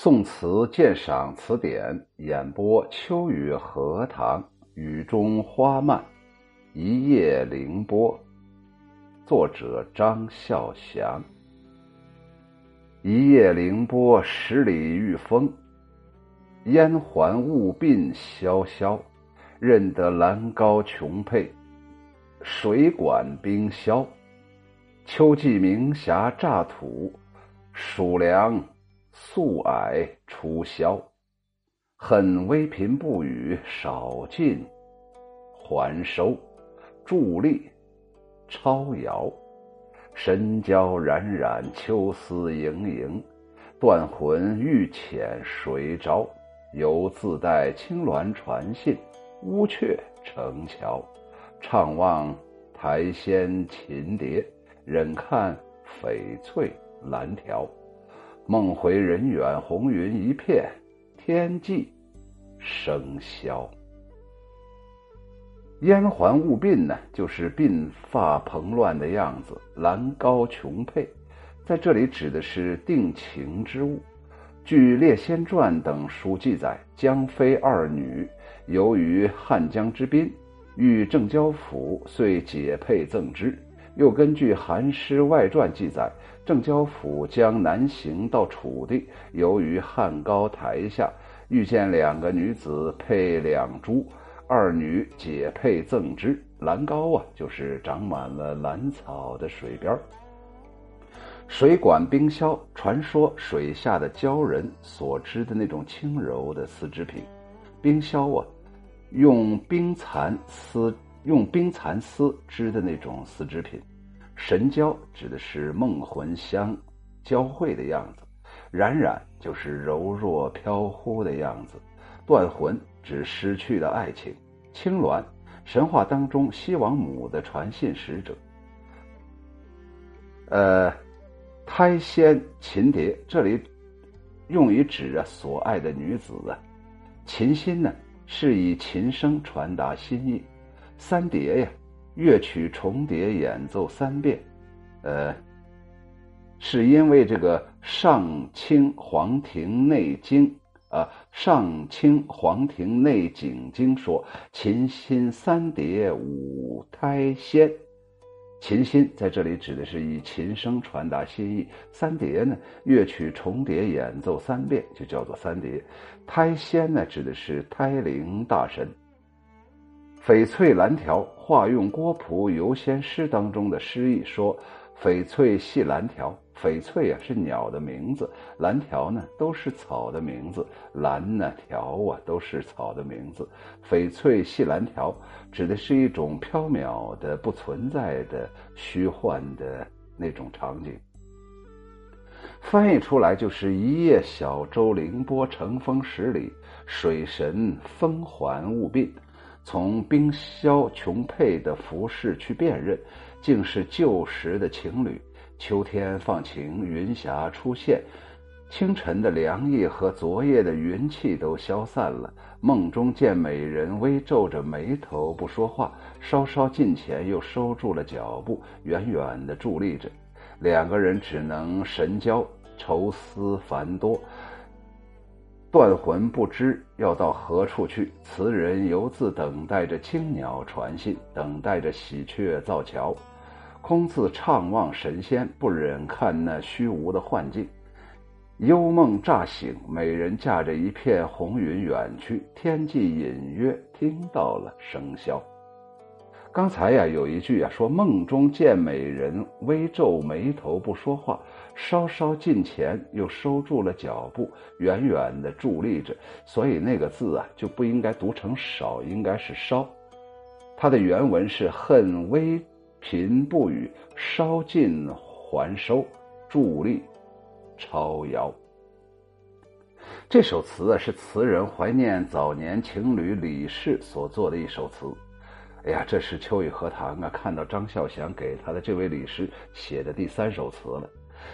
宋词鉴赏词典演播：秋雨荷塘雨中花漫，一夜凌波。作者：张孝祥。一夜凌波，十里御风。烟环雾鬓萧萧，认得兰高琼佩，水管冰消。秋季明霞乍土，暑凉。素霭初消，恨微贫不语少尽还收。伫立超摇，神交冉冉秋思盈盈。断魂欲遣谁招？犹自带青鸾传信，乌鹊成桥。怅望台仙琴蝶，忍看翡翠蓝条。梦回人远，红云一片，天际生消。烟环雾鬓呢，就是鬓发蓬乱的样子。兰高琼佩，在这里指的是定情之物。据《列仙传》等书记载，江妃二女由于汉江之滨，遇郑交府，遂解佩赠之。又根据《韩诗外传》记载，郑交甫将南行到楚地，由于汉高台下遇见两个女子佩两珠，二女解佩赠之。兰高啊，就是长满了兰草的水边水管冰消，传说水下的鲛人所织的那种轻柔的丝织品。冰消啊，用冰蚕丝。用冰蚕丝织的那种丝织品，神交指的是梦魂相交汇的样子，冉冉就是柔弱飘忽的样子，断魂指失去的爱情，青鸾神话当中西王母的传信使者，呃，胎仙琴蝶这里用于指啊所爱的女子啊，琴心呢是以琴声传达心意。三叠呀，乐曲重叠演奏三遍，呃，是因为这个《上清黄庭内经》啊，《上清黄庭内景经》说琴心三叠五胎仙，琴心在这里指的是以琴声传达心意，三叠呢，乐曲重叠演奏三遍就叫做三叠，胎仙呢指的是胎灵大神。翡翠蓝条化用郭璞游仙诗当中的诗意说：“翡翠系蓝条，翡翠啊是鸟的名字，蓝条呢都是草的名字，蓝呢条啊都是草的名字。翡翠系蓝条指的是一种飘渺的、不存在的、虚幻的那种场景。翻译出来就是一叶小舟凌波乘风十里，水神风环雾鬓。”从冰消琼佩的服饰去辨认，竟是旧时的情侣。秋天放晴，云霞出现，清晨的凉意和昨夜的云气都消散了。梦中见美人微皱着眉头不说话，稍稍近前又收住了脚步，远远的伫立着。两个人只能神交，愁思繁多。断魂不知要到何处去，词人犹自等待着青鸟传信，等待着喜鹊造桥，空自怅望神仙，不忍看那虚无的幻境。幽梦乍醒，美人驾着一片红云远去，天际隐约听到了笙箫。刚才呀，有一句啊，说梦中见美人，微皱眉头不说话，稍稍近前又收住了脚步，远远的伫立着。所以那个字啊，就不应该读成少，应该是稍。它的原文是恨微贫不语，稍近还收，伫立超遥。这首词啊，是词人怀念早年情侣李氏所作的一首词。哎呀，这是秋雨荷塘啊！看到张孝祥给他的这位李氏写的第三首词了。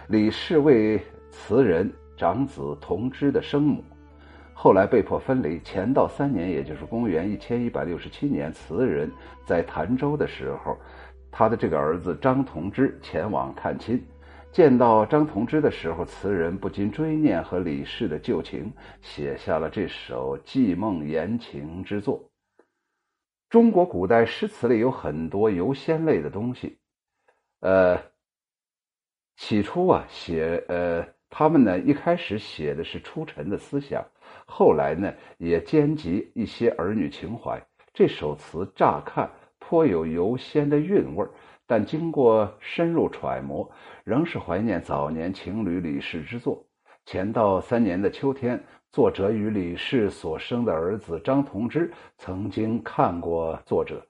李氏为词人长子同知的生母，后来被迫分离。乾道三年，也就是公元一千一百六十七年，词人在潭州的时候，他的这个儿子张同知前往探亲。见到张同知的时候，词人不禁追念和李氏的旧情，写下了这首寄梦言情之作。中国古代诗词里有很多游仙类的东西，呃，起初啊，写呃，他们呢一开始写的是出尘的思想，后来呢也兼及一些儿女情怀。这首词乍看颇有游仙的韵味儿。但经过深入揣摩，仍是怀念早年情侣李氏之作。前到三年的秋天，作者与李氏所生的儿子张同之曾经看过作者。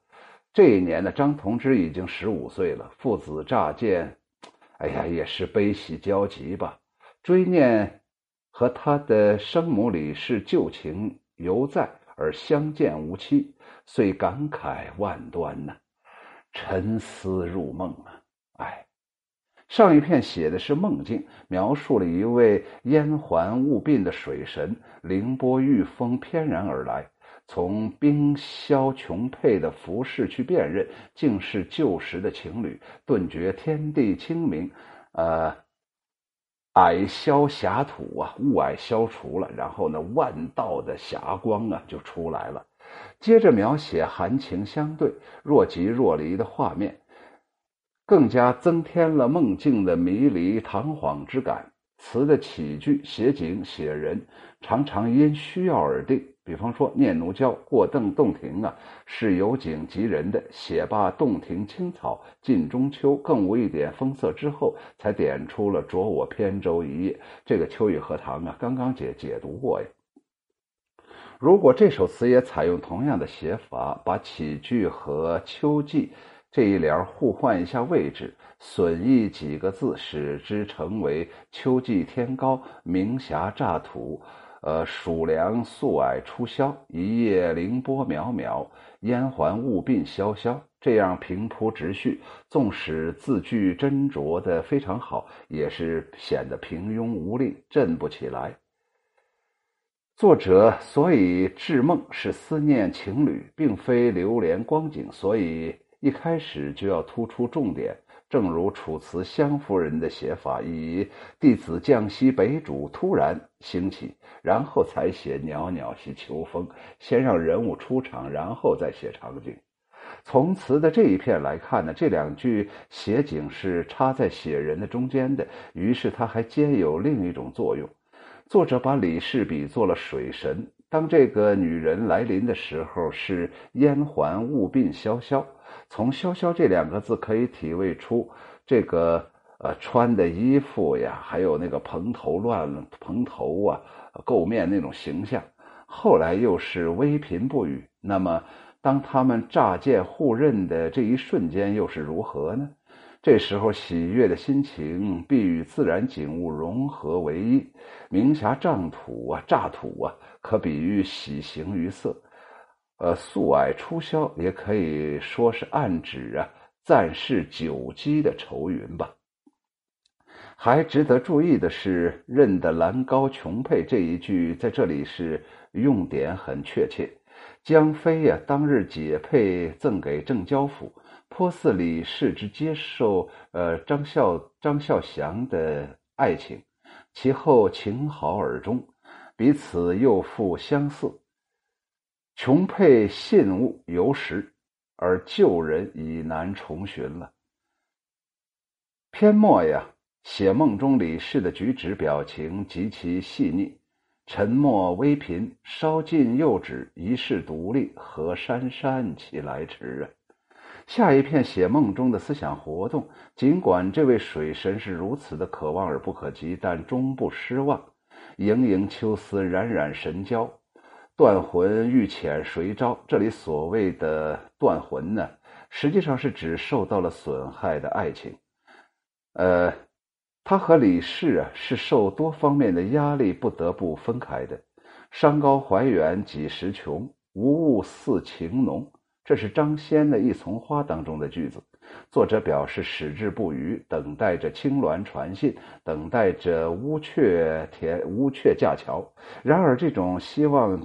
这一年呢，张同之已经十五岁了，父子乍见，哎呀，也是悲喜交集吧。追念和他的生母李氏旧情犹在，而相见无期，遂感慨万端呐。沉思入梦啊，上一片写的是梦境，描述了一位燕环雾鬓的水神凌波御风翩然而来，从冰消琼佩的服饰去辨认，竟是旧时的情侣，顿觉天地清明，呃，霭消霞土啊，雾霭消除了，然后呢，万道的霞光啊就出来了。接着描写含情相对、若即若离的画面，更加增添了梦境的迷离堂皇之感。词的起句写景写人，常常因需要而定。比方说《念奴娇·过邓洞庭》啊，是有景及人的。写罢洞庭青草，近中秋，更无一点风色之后，才点出了“着我扁舟一叶”。这个《秋雨荷塘》啊，刚刚解解读过呀。如果这首词也采用同样的写法，把起句和秋季这一联互换一下位置，损益几个字，使之成为秋季天高，明霞乍土，呃，暑凉素霭初消，一夜凌波渺渺，烟环雾鬓萧萧。这样平铺直叙，纵使字句斟酌的非常好，也是显得平庸无力，振不起来。作者所以致梦是思念情侣，并非流连光景，所以一开始就要突出重点。正如楚辞湘夫人的写法，以弟子降西北主突然兴起，然后才写袅袅兮秋风，先让人物出场，然后再写场景。从词的这一片来看呢，这两句写景是插在写人的中间的，于是它还兼有另一种作用。作者把李氏比作了水神，当这个女人来临的时候，是烟环雾鬓萧萧。从“萧萧”这两个字可以体味出这个呃穿的衣服呀，还有那个蓬头乱蓬头啊、垢面那种形象。后来又是微颦不语，那么当他们乍见互认的这一瞬间，又是如何呢？这时候喜悦的心情必与自然景物融合为一，明霞涨土啊，乍土啊，可比喻喜形于色；呃，素霭初消，也可以说是暗指啊，暂是久积的愁云吧。还值得注意的是，“认得兰高琼佩”这一句在这里是用典很确切。江妃呀，当日解佩赠给郑交府。颇似李氏之接受呃张孝张孝祥的爱情，其后情好而终，彼此又复相似。琼佩信物犹实，而旧人已难重寻了。篇末呀，写梦中李氏的举止表情极其细腻，沉默微颦，稍近又止，一世独立，何姗姗其来迟啊！下一片写梦中的思想活动，尽管这位水神是如此的可望而不可及，但终不失望。盈盈秋思，冉冉神交，断魂欲遣谁招？这里所谓的断魂呢，实际上是指受到了损害的爱情。呃，他和李氏啊，是受多方面的压力不得不分开的。山高怀远几时穷？无物似情浓。这是张先的一丛花当中的句子，作者表示矢志不渝，等待着青鸾传信，等待着乌鹊田乌鹊架桥。然而，这种希望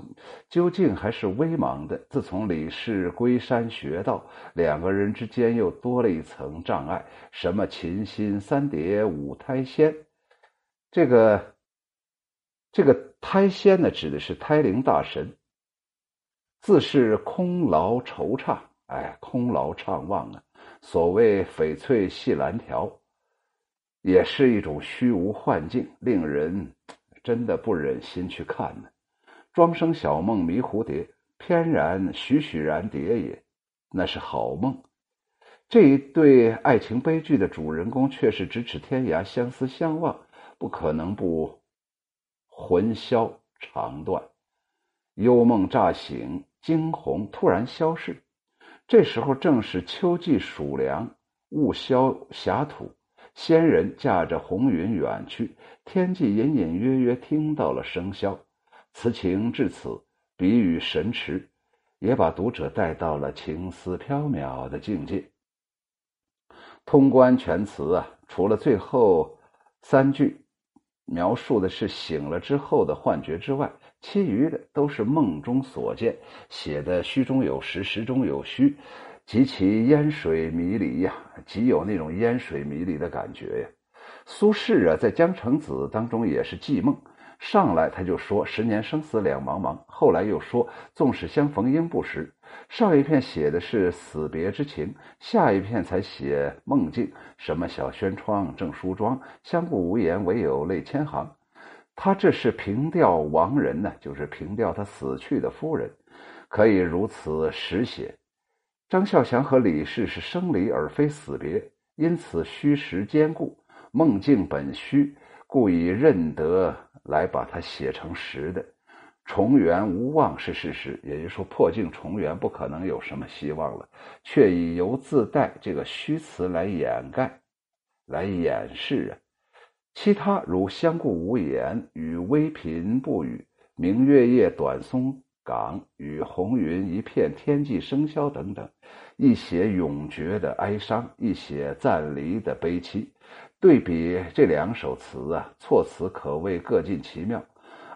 究竟还是微茫的。自从李氏归山学道，两个人之间又多了一层障碍。什么琴心三叠五胎仙？这个这个胎仙呢，指的是胎灵大神。自是空劳惆怅，哎，空劳怅望啊。所谓翡翠系蓝条，也是一种虚无幻境，令人真的不忍心去看呢。庄生晓梦迷蝴蝶，翩然栩栩然蝶也，那是好梦。这一对爱情悲剧的主人公却是咫尺天涯，相思相望，不可能不魂消肠断。幽梦乍醒，惊鸿突然消逝。这时候正是秋季暑凉，雾消霞土，仙人驾着红云远去，天际隐隐约约听到了笙箫。此情至此，笔语神驰，也把读者带到了情思飘渺的境界。通关全词啊，除了最后三句描述的是醒了之后的幻觉之外。其余的都是梦中所见，写的虚中有实，实中有虚，极其烟水迷离呀，极有那种烟水迷离的感觉呀。苏轼啊，在《江城子》当中也是寄梦，上来他就说“十年生死两茫茫”，后来又说“纵使相逢应不识”。上一片写的是死别之情，下一片才写梦境，什么小轩窗正梳妆，相顾无言，唯有泪千行。他这是凭吊亡人呢，就是凭吊他死去的夫人，可以如此实写。张孝祥和李氏是生离而非死别，因此虚实兼顾，梦境本虚，故以认得来把它写成实的。重圆无望是事实，也就是说破镜重圆不可能有什么希望了，却以由自带这个虚词来掩盖，来掩饰啊。其他如相顾无言与微颦不语，明月夜短松岗与红云一片天际笙箫等等，一写永绝的哀伤，一写暂离的悲戚。对比这两首词啊，措辞可谓各尽其妙，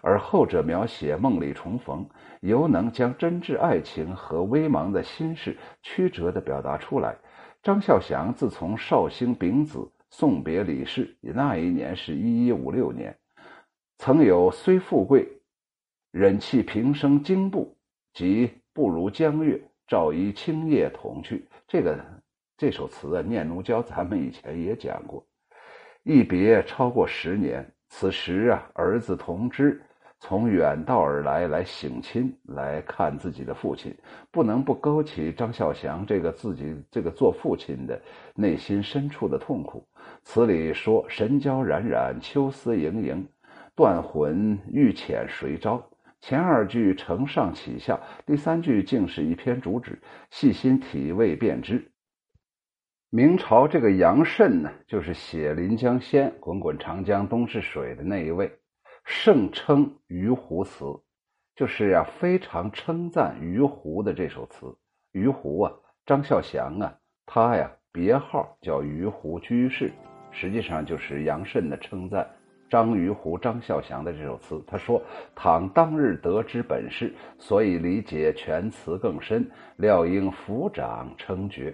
而后者描写梦里重逢，犹能将真挚爱情和微茫的心事曲折地表达出来。张孝祥自从绍兴丙子。送别李氏，那一年是一一五六年，曾有虽富贵，忍气平生惊怖，即不如江月，照一青叶同去。这个这首词啊，念奴娇咱们以前也讲过。一别超过十年，此时啊，儿子同知。从远道而来，来省亲，来看自己的父亲，不能不勾起张孝祥这个自己这个做父亲的内心深处的痛苦。词里说：“神交冉冉，秋思盈盈，断魂欲遣谁招？”前二句承上启下，第三句竟是一篇主旨，细心体味便知。明朝这个杨慎呢，就是写《临江仙》“滚滚长江东逝水”的那一位。盛称鱼湖词，就是呀，非常称赞鱼湖的这首词。鱼湖啊，张孝祥啊，他呀别号叫鱼湖居士，实际上就是杨慎的称赞张鱼湖张孝祥的这首词。他说：“倘当日得知本事，所以理解全词更深，料应抚掌称绝。”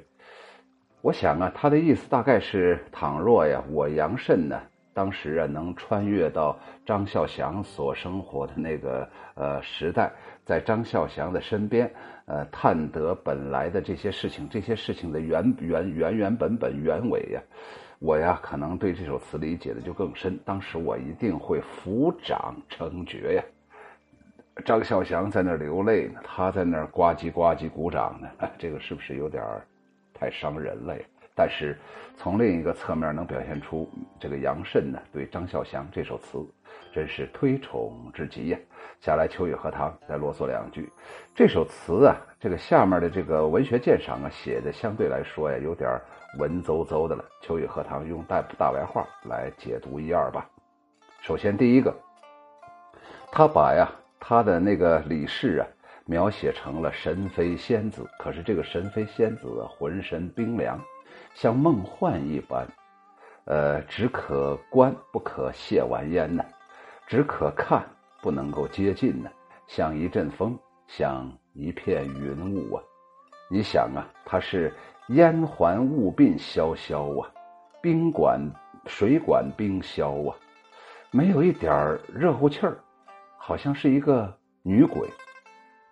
我想啊，他的意思大概是：倘若呀，我杨慎呢。当时啊，能穿越到张孝祥所生活的那个呃时代，在张孝祥的身边，呃，探得本来的这些事情，这些事情的原原原原本本原委呀，我呀可能对这首词理解的就更深。当时我一定会抚掌称绝呀。张孝祥在那儿流泪呢，他在那儿呱唧呱唧鼓掌呢，这个是不是有点太伤人了呀？但是，从另一个侧面能表现出这个杨慎呢对张孝祥这首词真是推崇之极呀。下来，秋雨荷塘再啰嗦两句。这首词啊，这个下面的这个文学鉴赏啊，写的相对来说呀，有点文绉绉的了。秋雨荷塘用大大白话来解读一二吧。首先，第一个，他把呀他的那个李氏啊描写成了神飞仙子，可是这个神飞仙子浑身冰凉。像梦幻一般，呃，只可观不可亵玩焉呢，只可看不能够接近呢，像一阵风，像一片云雾啊！你想啊，它是烟环雾鬓萧萧啊，冰管水管冰消啊，没有一点热乎气儿，好像是一个女鬼。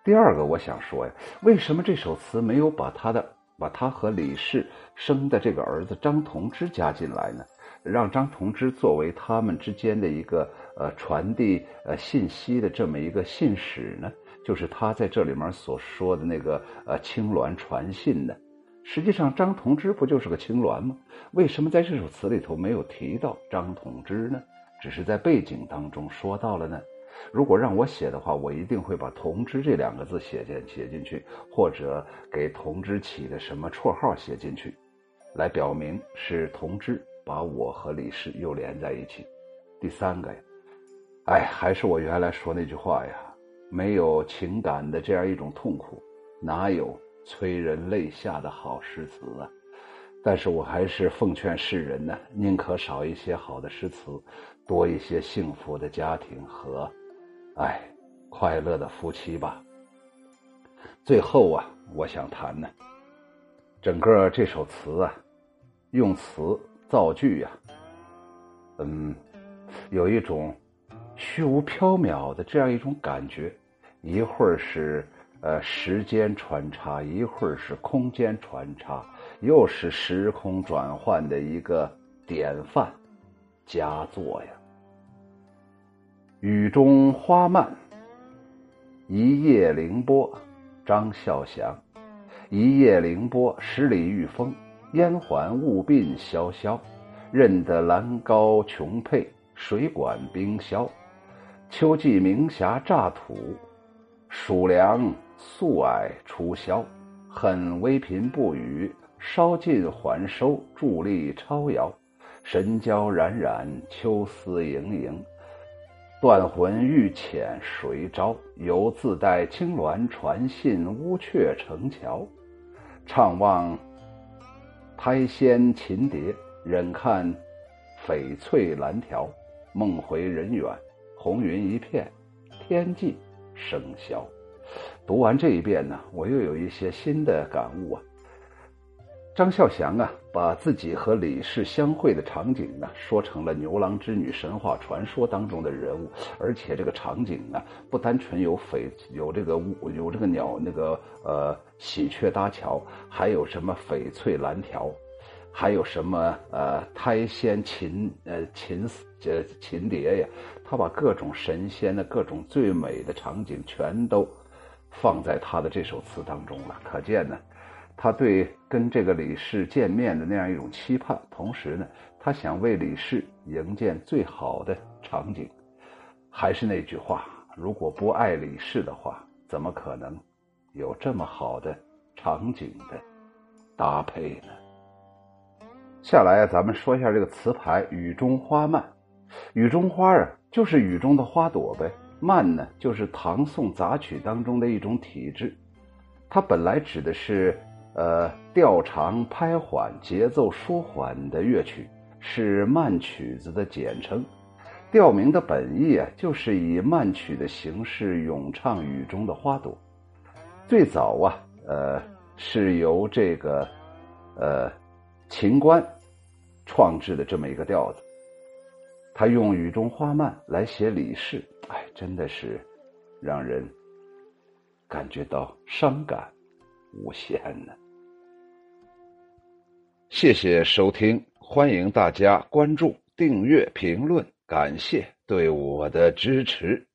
第二个，我想说呀，为什么这首词没有把他的把他和李氏生的这个儿子张同之加进来呢？让张同之作为他们之间的一个呃传递呃信息的这么一个信使呢？就是他在这里面所说的那个呃青鸾传信呢？实际上，张同之不就是个青鸾吗？为什么在这首词里头没有提到张同之呢？只是在背景当中说到了呢？如果让我写的话，我一定会把“同知”这两个字写进写进去，或者给同知起的什么绰号写进去，来表明是同知把我和李氏又连在一起。第三个呀，哎，还是我原来说那句话呀，没有情感的这样一种痛苦，哪有催人泪下的好诗词啊？但是我还是奉劝世人呢，宁可少一些好的诗词，多一些幸福的家庭和。哎，快乐的夫妻吧。最后啊，我想谈呢，整个这首词啊，用词造句呀，嗯，有一种虚无缥缈的这样一种感觉，一会儿是呃时间穿插，一会儿是空间穿插，又是时空转换的一个典范佳作呀。雨中花漫，一夜凌波，张孝祥。一夜凌波，十里玉风，烟环雾鬓萧萧。认得兰高琼佩，水管冰消。秋季明霞乍土，暑凉素霭初消。恨微贫不语，稍尽还收，伫立超摇。神交冉冉，秋思盈盈。断魂欲遣谁招？犹自带青鸾传信，乌鹊成桥。怅望胎仙琴蝶，忍看翡翠蓝条。梦回人远，红云一片，天际笙箫。读完这一遍呢，我又有一些新的感悟啊。张孝祥啊，把自己和李氏相会的场景呢，说成了牛郎织女神话传说当中的人物，而且这个场景呢，不单纯有翡有这个乌有这个鸟那个呃喜鹊搭桥，还有什么翡翠蓝条，还有什么呃苔仙琴呃琴呃琴蝶呀，他把各种神仙的各种最美的场景全都放在他的这首词当中了，可见呢。他对跟这个李氏见面的那样一种期盼，同时呢，他想为李氏营建最好的场景。还是那句话，如果不爱李氏的话，怎么可能有这么好的场景的搭配呢？下来啊，咱们说一下这个词牌“雨中花漫”。雨中花啊，就是雨中的花朵呗。漫呢，就是唐宋杂曲当中的一种体制。它本来指的是。呃，调长拍缓、节奏舒缓的乐曲是慢曲子的简称。调名的本意啊，就是以慢曲的形式咏唱雨中的花朵。最早啊，呃，是由这个呃秦观创制的这么一个调子。他用雨中花漫来写李氏，哎，真的是让人感觉到伤感。无限呢。谢谢收听，欢迎大家关注、订阅、评论，感谢对我的支持。